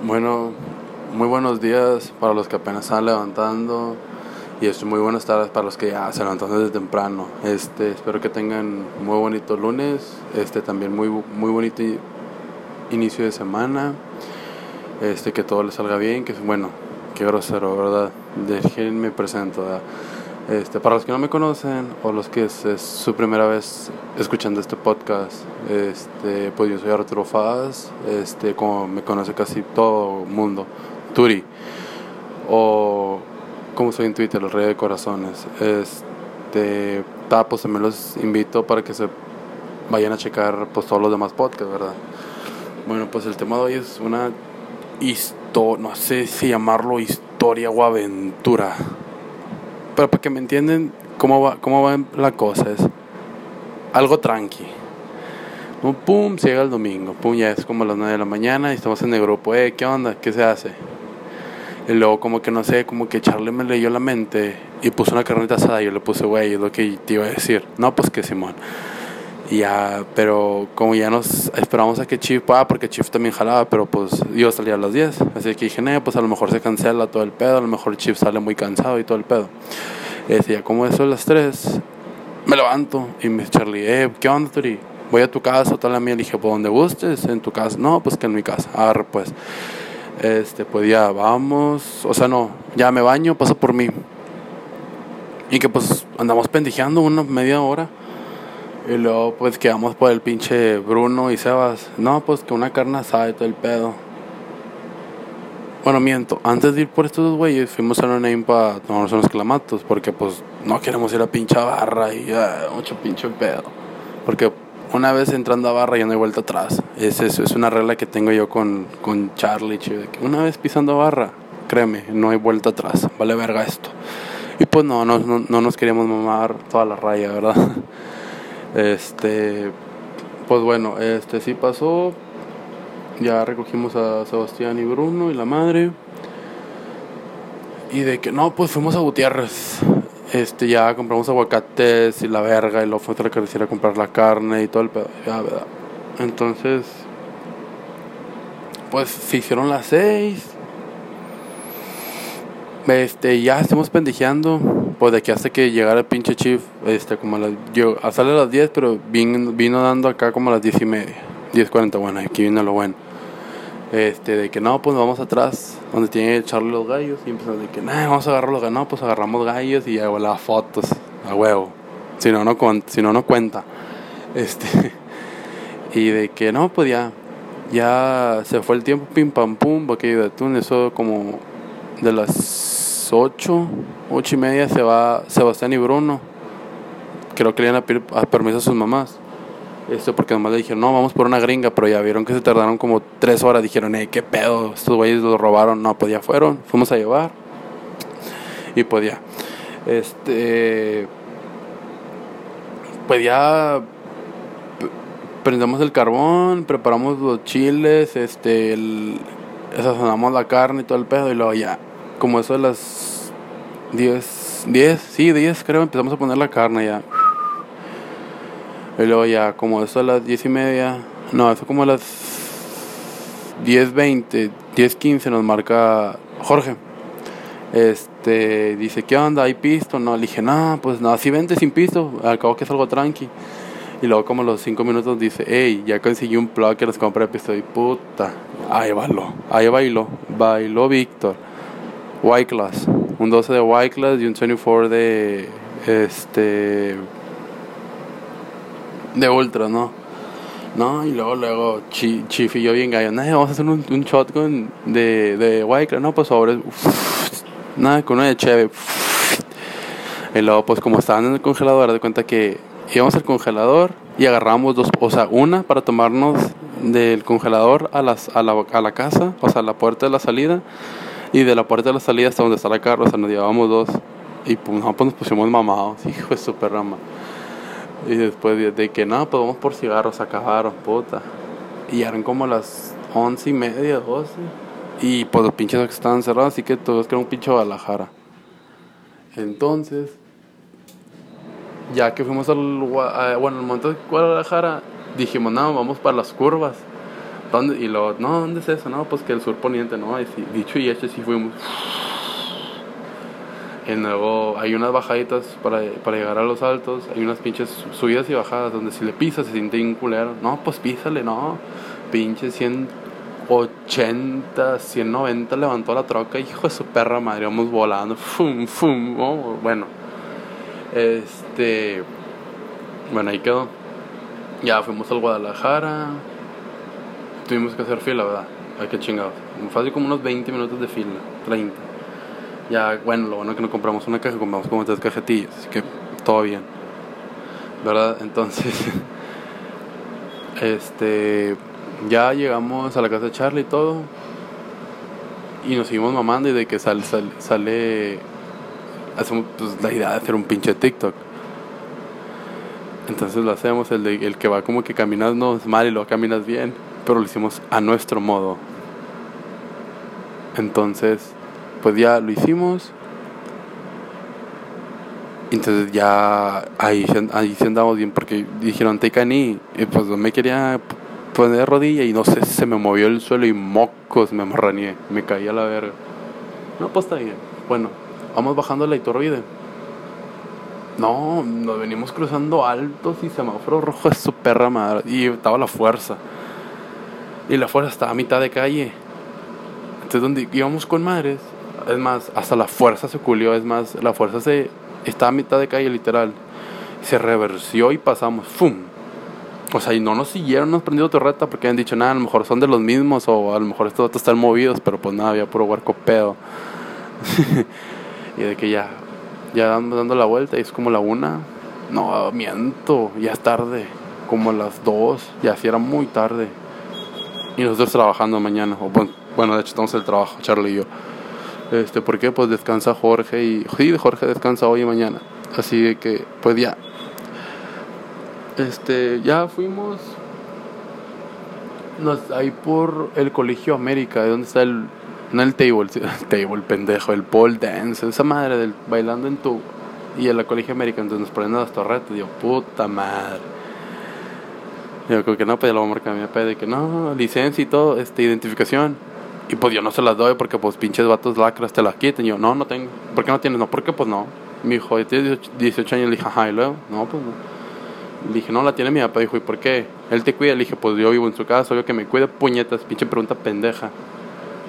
Bueno, muy buenos días para los que apenas están levantando y es muy buenas tardes para los que ya se levantan desde temprano. Este, espero que tengan muy bonito lunes, este también muy muy bonito inicio de semana. Este que todo les salga bien, que bueno, qué grosero, ¿verdad? Déjenme presento. Este, para los que no me conocen o los que es, su primera vez escuchando este podcast, este, pues yo soy Arturo Faz, este, como me conoce casi todo el mundo, Turi, o como soy en Twitter, el rey de corazones. Este, pues también los invito para que se vayan a checar pues todos los demás podcasts, ¿verdad? Bueno, pues el tema de hoy es una historia, no sé si llamarlo historia o aventura para que me entiendan cómo va, cómo va la cosa, es algo tranqui. Un pum, se llega el domingo, pum, ya es como las 9 de la mañana y estamos en el grupo, eh, ¿qué onda? ¿Qué se hace? Y luego como que no sé, como que Charlie me leyó la mente y puso una carnita asada y yo le puse, güey, es lo que te iba a decir. No, pues que Simón. Ya, pero como ya nos esperamos a que Chief, ah, porque Chief también jalaba, pero pues yo salía a las 10. Así que dije, no, pues a lo mejor se cancela todo el pedo, a lo mejor Chief sale muy cansado y todo el pedo. Y decía, como eso a las 3, me levanto y me dice Charlie, eh, ¿qué onda, Turi? Voy a tu casa, toda la mía. Le dije, pues donde gustes, en tu casa. No, pues que en mi casa. Agarre, pues. Este, pues ya vamos. O sea, no, ya me baño, paso por mí. Y que pues andamos pendijeando una media hora. Y luego pues quedamos por el pinche Bruno y Sebas. No, pues que una carne asada y todo el pedo. Bueno, miento. Antes de ir por estos dos güeyes, fuimos a una name para tomarnos unos clamatos. Porque pues no queremos ir a pinche barra y uh, mucho pinche pedo. Porque una vez entrando a barra ya no hay vuelta atrás. Es, es, es una regla que tengo yo con, con Charlie, chido. Una vez pisando barra, créeme, no hay vuelta atrás. Vale verga esto. Y pues no, no, no, no nos queríamos mamar toda la raya, ¿verdad? Este, pues bueno, este sí pasó. Ya recogimos a Sebastián y Bruno y la madre. Y de que no, pues fuimos a Gutiérrez. Este, ya compramos aguacates y la verga. Y luego fuimos a la carretera a comprar la carne y todo el pedo. Ya, ¿verdad? Entonces, pues se hicieron las seis. Este, ya estamos pendejeando pues de aquí hasta que llegara el pinche chief, este, como a las, yo, a sale a las 10, pero vino, vino dando acá como a las 10 y media, 10.40, bueno, aquí vino lo bueno. Este, de que no, pues vamos atrás, donde tiene que echarle los gallos, y empezamos de que, no, vamos a agarrar los gallos, no, pues agarramos gallos y hago las fotos, a huevo, si no, no, si no, no cuenta. Este, y de que no, pues ya, ya se fue el tiempo, pim pam pum, porque de atún, eso como de las 8, 8 y media se va Sebastián y Bruno. Creo que le iban a pedir permiso a sus mamás. Esto porque nomás le dijeron, no, vamos por una gringa, pero ya vieron que se tardaron como 3 horas. Dijeron, eh, qué pedo, estos güeyes los robaron. No, pues ya fueron, fuimos a llevar. Y pues ya. Este. Pues ya. Prendemos el carbón, preparamos los chiles, este. Sazonamos la carne y todo el pedo, y luego ya como eso de las 10, 10, sí, 10 creo, empezamos a poner la carne ya. Y luego ya, como eso a las 10 y media, no, eso como a las 10, 20, 10, 15 nos marca Jorge. Este, dice, ¿qué onda? ¿Hay pisto? No, le dije, no, pues no, así vente sin pisto, al cabo que es algo tranqui. Y luego como a los 5 minutos dice, hey, ya conseguí un plug que les compré pisto y puta, ahí bailó, ahí bailó, bailó Víctor. White Class, un 12 de White Class y un 24 de este de Ultra, ¿no? No, y luego, luego, Chief y yo bien gallo, vamos a hacer un, un shotgun de, de White Class, no, pues sobre, nada, con una de Cheve, y luego, pues como estaban en el congelador, de cuenta que íbamos al congelador y agarramos dos, o sea, una para tomarnos del congelador a, las, a, la, a la casa, o sea, a la puerta de la salida, y de la puerta de la salida hasta donde está la carro, o sea, nos llevábamos dos. Y pues, no, pues nos pusimos mamados, hijo de su rama. Y después de, que no, pues vamos por cigarros, acabaron, puta. Y eran como las once y media, doce. Y pues los pinches que estaban cerrados, así que todos que era un pinche Guadalajara. Entonces, ya que fuimos al, bueno, al momento de Guadalajara, dijimos, no, vamos para las curvas ¿Dónde? Y luego, no, ¿dónde es eso? No, pues que el sur poniente, ¿no? Y dicho y hecho, sí fuimos. Y luego hay unas bajaditas para, para llegar a los altos, hay unas pinches subidas y bajadas donde si le pisas se siente un culero. No, pues písale, no. Pinche 180, 190 levantó la troca, hijo de su perra madre, vamos volando. Fum, fum. Oh, bueno, este. Bueno, ahí quedó. Ya fuimos al Guadalajara. Tuvimos que hacer fila, ¿verdad? Ay, qué chingados. Fue como unos 20 minutos de fila, 30. Ya, bueno, lo bueno es que no compramos una caja, compramos como tres cajetillas, así que todo bien. ¿Verdad? Entonces, este, ya llegamos a la casa de Charlie y todo. Y nos seguimos mamando y de que sale, sale, sale pues, la idea de hacer un pinche TikTok. Entonces lo hacemos, el, de, el que va como que caminas no es mal y lo caminas bien, pero lo hicimos a nuestro modo. Entonces, pues ya lo hicimos. Entonces ya ahí, ahí andamos bien porque dijeron take a knee. Y pues me quería poner de rodilla y no sé, se me movió el suelo y mocos me marraneé. Me caí a la verga. No, pues está bien. Bueno, vamos bajando la Iturbide. No, nos venimos cruzando altos y semáforo rojo es su perra madre. Y estaba la fuerza. Y la fuerza estaba a mitad de calle. Entonces, donde íbamos con madres, es más, hasta la fuerza se culió, es más, la fuerza se estaba a mitad de calle literal. Se reversió y pasamos, ¡fum! O sea, y no nos siguieron, nos prendió torreta porque habían dicho, nada, a lo mejor son de los mismos o a lo mejor estos datos están movidos, pero pues nada, había puro huarco pedo. y de que ya, ya dando, dando la vuelta y es como la una. No, miento, ya es tarde, como las dos, ya sí era muy tarde. Y nosotros trabajando mañana, o bueno, de hecho estamos en el trabajo, Charlie y yo. Este, ¿por qué? Pues descansa Jorge y sí, Jorge descansa hoy y mañana. Así que, pues ya. Este, ya fuimos nos, ahí por el Colegio América, de donde está el no el table, el table pendejo, el pole dance, esa madre del bailando en tu y en la Colegio América, entonces nos ponen las torretas, digo, puta madre. Digo, como que no, pues ya lo voy a marcar a mi de que no, licencia y todo, este, identificación. Y pues yo no se las doy porque pues pinches vatos lacras te las quiten. Y yo, no, no tengo. ¿Por qué no tienes? No, porque pues no. Mi hijo tiene 18 años, le dije, ajá, y luego, no, pues no. Le dije, no, la tiene mi papá. Dijo, ¿y por qué? Él te cuida. Le dije, pues yo vivo en su casa, obvio que me cuida, puñetas, pinche pregunta pendeja.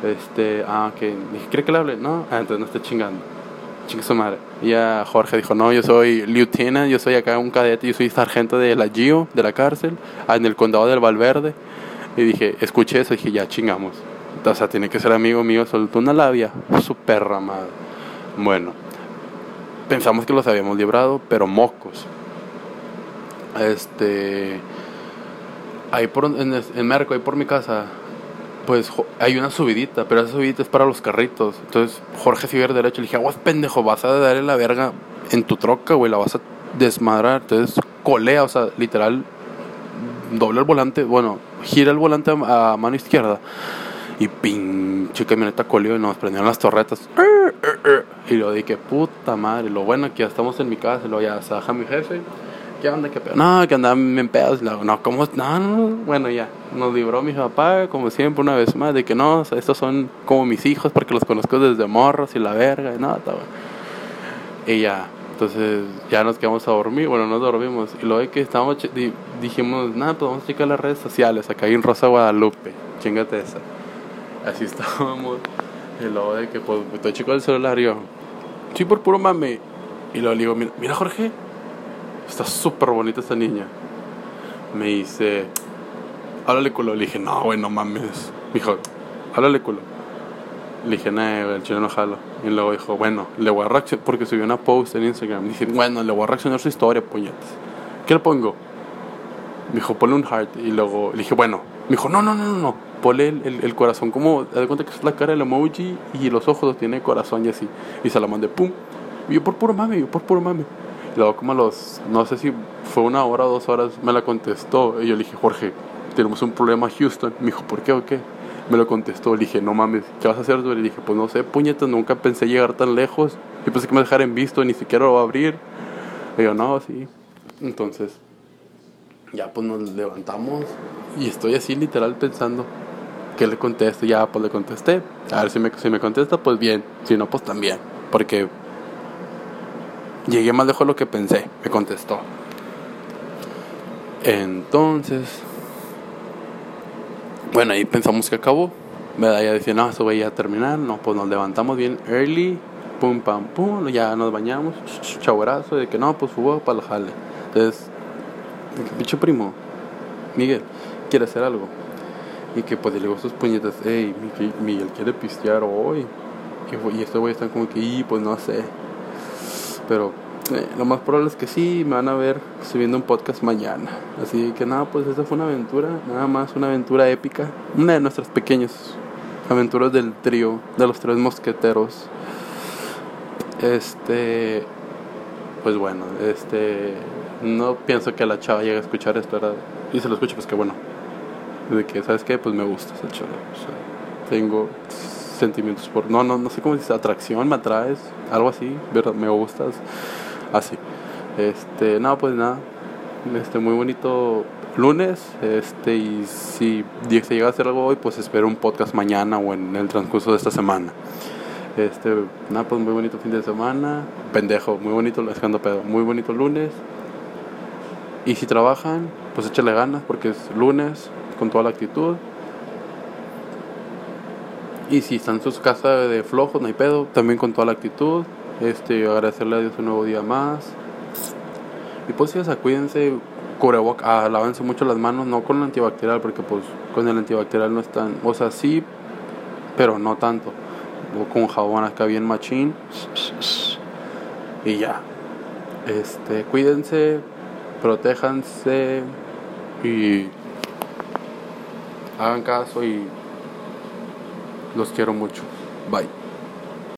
Este, ah, que dije, ¿cree que le hable? No, ah, entonces no esté chingando. Chingue su madre. Y ya Jorge dijo, no, yo soy lieutenant, yo soy acá un cadete, yo soy sargento de la GIO, de la cárcel, en el condado del Valverde. Y dije, escuché eso, y dije, ya chingamos. O sea, tiene que ser amigo mío, soltó una labia, su perra madre. Bueno, pensamos que los habíamos librado, pero mocos. Este, ahí por, en, en Merco, ahí por mi casa, pues hay una subidita, pero esa subidita es para los carritos. Entonces Jorge sigue derecho, le dije, aguas pendejo, vas a darle la verga en tu troca, güey, la vas a desmadrar. Entonces colea, o sea, literal, doble el volante, bueno, gira el volante a, mano izquierda. Y pinche camioneta coleó y nos prendieron las torretas. Y lo dije, puta madre, lo bueno que ya estamos en mi casa, luego ya se baja mi jefe ¿qué onda? ¿Qué pedo? No, que andaban en pedos. No, ¿cómo? No, no, bueno, ya. Nos libró mi papá, como siempre, una vez más, de que no, o sea, estos son como mis hijos porque los conozco desde morros y la verga, y no, está bueno. Y ya, entonces ya nos quedamos a dormir, bueno, nos dormimos. Y luego de que estábamos, dijimos, nada, pues vamos a checar las redes sociales. Acá hay en Rosa Guadalupe, chingate esa. Así estábamos. Y luego de que, pues, estoy chico del celular, yo, sí, por puro mame. Y luego le digo, mira, mira Jorge, está súper bonita esta niña. Me dice, háblale culo. Le dije, no, güey, no mames. Me dijo, háblale culo. Le dije, no, el chino no jalo. Y luego dijo, bueno, le voy a reaccionar, porque subió una post en Instagram. dije, bueno, le voy a reaccionar su historia, puñetes. ¿Qué le pongo? Me dijo, ponle un heart. Y luego le dije, bueno. Me dijo, no, no, no, no, no. Ponle el, el, corazón como, de cuenta que es la cara del emoji y los ojos los tiene corazón y así. Y se la mandé, pum. Y yo por puro mame, yo por puro mame. Y luego como los, no sé si fue una hora o dos horas, me la contestó. Y yo le dije, Jorge, tenemos un problema Houston. Me dijo, ¿por qué o qué? Me lo contestó. Le dije, no mames, ¿qué vas a hacer? Le dije, pues no sé, puñetas, nunca pensé llegar tan lejos. Yo pensé que me dejaran visto, ni siquiera lo va a abrir. Le digo, no, sí. Entonces, ya pues nos levantamos, Y estoy así literal pensando, ¿qué le contesto? Ya, pues le contesté. A ver si me, si me contesta, pues bien. Si no, pues también. Porque llegué más lejos de lo que pensé. Me contestó. Entonces, bueno, ahí pensamos que acabó. ¿Verdad? Ya decía, no, eso voy a terminar. No, pues nos levantamos bien early. Pum, pam, pum. Ya nos bañamos. Chaburazo. De que no, pues fugó para el jale. Entonces, pinche primo, Miguel, quiere hacer algo. Y que pues le digo sus puñetas, hey, Miguel quiere pistear hoy. Y, este güey están como que, y pues no sé. Pero eh, lo más probable es que sí, me van a ver subiendo un podcast mañana. Así que nada, pues esa fue una aventura, nada más una aventura épica. Una de nuestras pequeñas aventuras del trío, de los tres mosqueteros. Este, pues bueno, este, no pienso que la chava llegue a escuchar esto, Y se lo escucho, pues que bueno. De que, ¿sabes qué? Pues me gusta esa chava. tengo sentimientos por... No, no, no sé cómo dice, atracción, me atraes, algo así, ¿verdad? Me gustas, así. Este, no, pues nada. Este, muy bonito lunes. Este, y si se llega a hacer algo hoy, pues espero un podcast mañana o en el transcurso de esta semana. Este, nada, pues muy bonito fin de semana. Pendejo, muy bonito, dejando pedo. Muy bonito lunes. Y si trabajan, pues échale ganas porque es lunes con toda la actitud. Y si están en sus casas de flojos, no hay pedo, también con toda la actitud. Este, agradecerle a Dios un nuevo día más. Y pues ya cuídense, cubreboca, ah, lávense mucho las manos, no con el antibacterial, porque pues con el antibacterial no están, o sea, sí, pero no tanto. O con jabón acá bien machín. Y ya. Este, cuídense, protéjanse y hagan caso y los quiero mucho. Bye.